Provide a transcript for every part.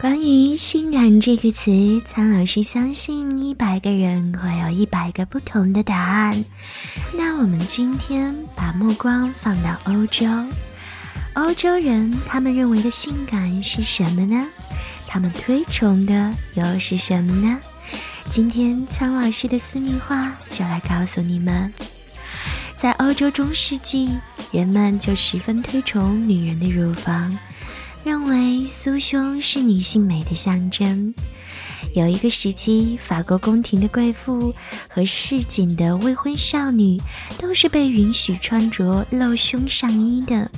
关于“性感”这个词，苍老师相信一百个人会有一百个不同的答案。那我们今天把目光放到欧洲，欧洲人他们认为的性感是什么呢？他们推崇的又是什么呢？今天苍老师的私密话就来告诉你们。在欧洲中世纪，人们就十分推崇女人的乳房。认为酥胸是女性美的象征。有一个时期，法国宫廷的贵妇和市井的未婚少女都是被允许穿着露胸上衣的。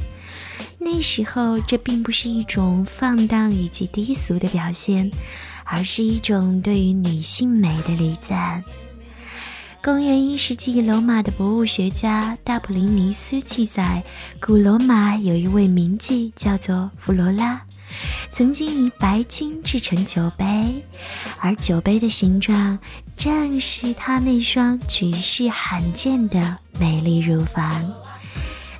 那时候，这并不是一种放荡以及低俗的表现，而是一种对于女性美的礼赞。公元一世纪，罗马的博物学家大普林尼斯记载，古罗马有一位名妓叫做弗罗拉，曾经以白金制成酒杯，而酒杯的形状正是她那双举世罕见的美丽乳房。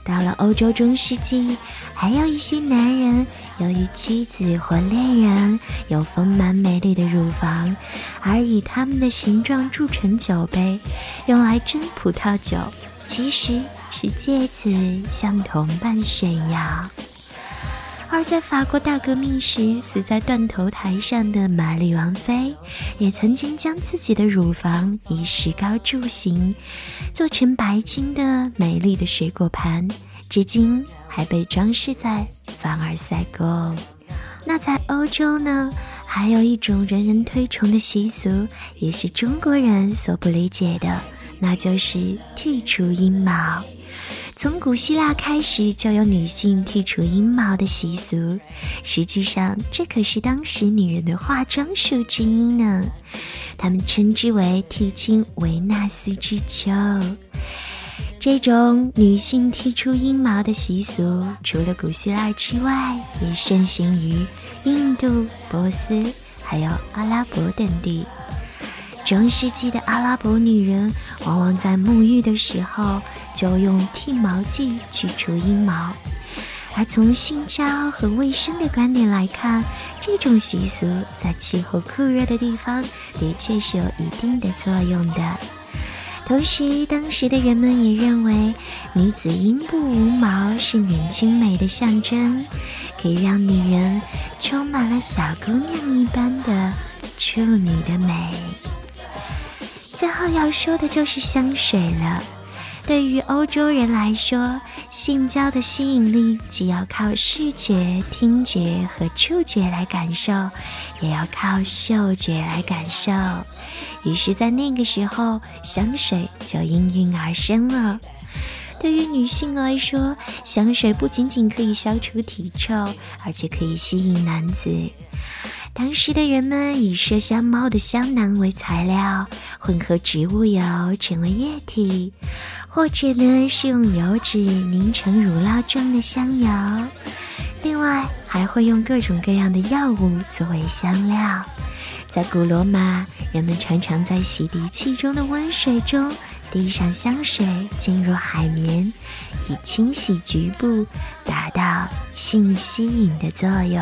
到了欧洲中世纪，还有一些男人由于妻子或恋人有丰满美丽的乳房，而以他们的形状铸成酒杯，用来斟葡萄酒，其实是借此向同伴炫耀。而在法国大革命时死在断头台上的玛丽王妃，也曾经将自己的乳房以石膏铸形，做成白金的美丽的水果盘，至今还被装饰在凡尔赛宫。那在欧洲呢，还有一种人人推崇的习俗，也是中国人所不理解的，那就是剔除阴毛。从古希腊开始就有女性剔除阴毛的习俗，实际上这可是当时女人的化妆术之一呢。他们称之为剃清维纳斯之秋。这种女性剔除阴毛的习俗，除了古希腊之外，也盛行于印度、波斯，还有阿拉伯等地。中世纪的阿拉伯女人往往在沐浴的时候就用剃毛剂去除阴毛，而从性交和卫生的观点来看，这种习俗在气候酷热的地方的确是有一定的作用的。同时，当时的人们也认为女子阴部无毛是年轻美的象征，可以让女人充满了小姑娘一般的处女的美。最后要说的就是香水了。对于欧洲人来说，性交的吸引力既要靠视觉、听觉和触觉来感受，也要靠嗅觉来感受。于是，在那个时候，香水就应运而生了。对于女性来说，香水不仅仅可以消除体臭，而且可以吸引男子。当时的人们以麝香猫的香囊为材料，混合植物油成为液体，或者呢是用油脂凝成乳酪状的香油。另外还会用各种各样的药物作为香料。在古罗马，人们常常在洗涤器中的温水中滴上香水，进入海绵，以清洗局部，达到性吸引的作用。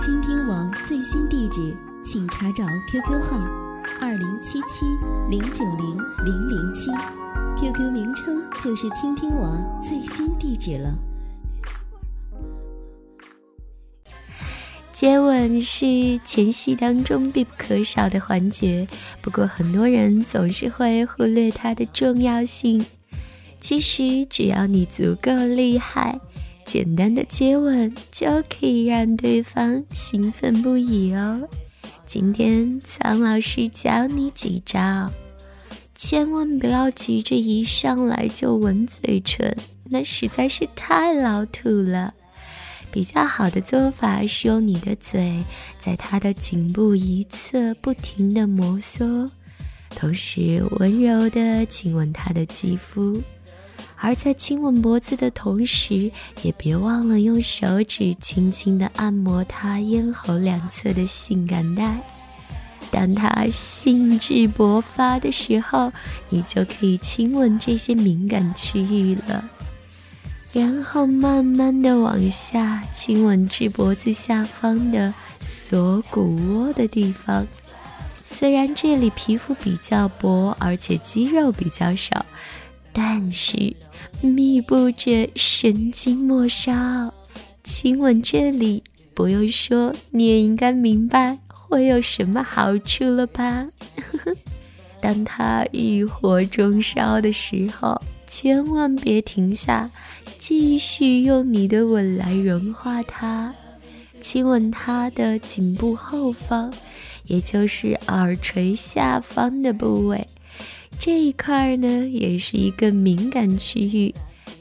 倾听网最新地址，请查找 QQ 号二零七七零九零零零七，QQ 名称就是倾听网最新地址了。接吻是前戏当中必不可少的环节，不过很多人总是会忽略它的重要性。其实只要你足够厉害。简单的接吻就可以让对方兴奋不已哦。今天苍老师教你几招，千万不要急着一上来就吻嘴唇，那实在是太老土了。比较好的做法是用你的嘴在他的颈部一侧不停的摩挲，同时温柔的亲吻他的肌肤。而在亲吻脖子的同时，也别忘了用手指轻轻地按摩他咽喉两侧的性感带。当他兴致勃发的时候，你就可以亲吻这些敏感区域了。然后慢慢的往下亲吻至脖子下方的锁骨窝的地方。虽然这里皮肤比较薄，而且肌肉比较少，但是密布着神经末梢。亲吻这里，不用说，你也应该明白会有什么好处了吧？当它欲火中烧的时候，千万别停下，继续用你的吻来融化它。亲吻它的颈部后方，也就是耳垂下方的部位，这一块呢，也是一个敏感区域。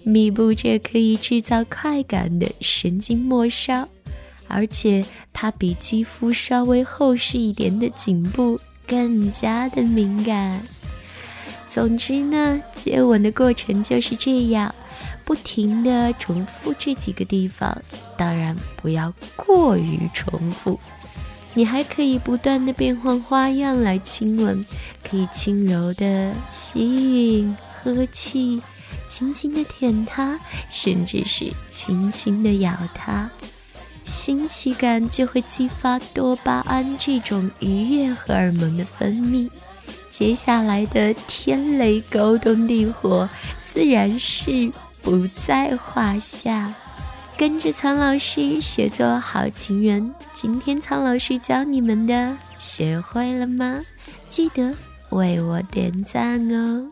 密布着可以制造快感的神经末梢，而且它比肌肤稍微厚实一点的颈部更加的敏感。总之呢，接吻的过程就是这样，不停的重复这几个地方，当然不要过于重复。你还可以不断的变换花样来亲吻，可以轻柔的吸吮、呵气。轻轻的舔它，甚至是轻轻的咬它，新奇感就会激发多巴胺这种愉悦荷尔蒙的分泌。接下来的天雷勾动地火，自然是不在话下。跟着苍老师学做好情人，今天苍老师教你们的，学会了吗？记得为我点赞哦！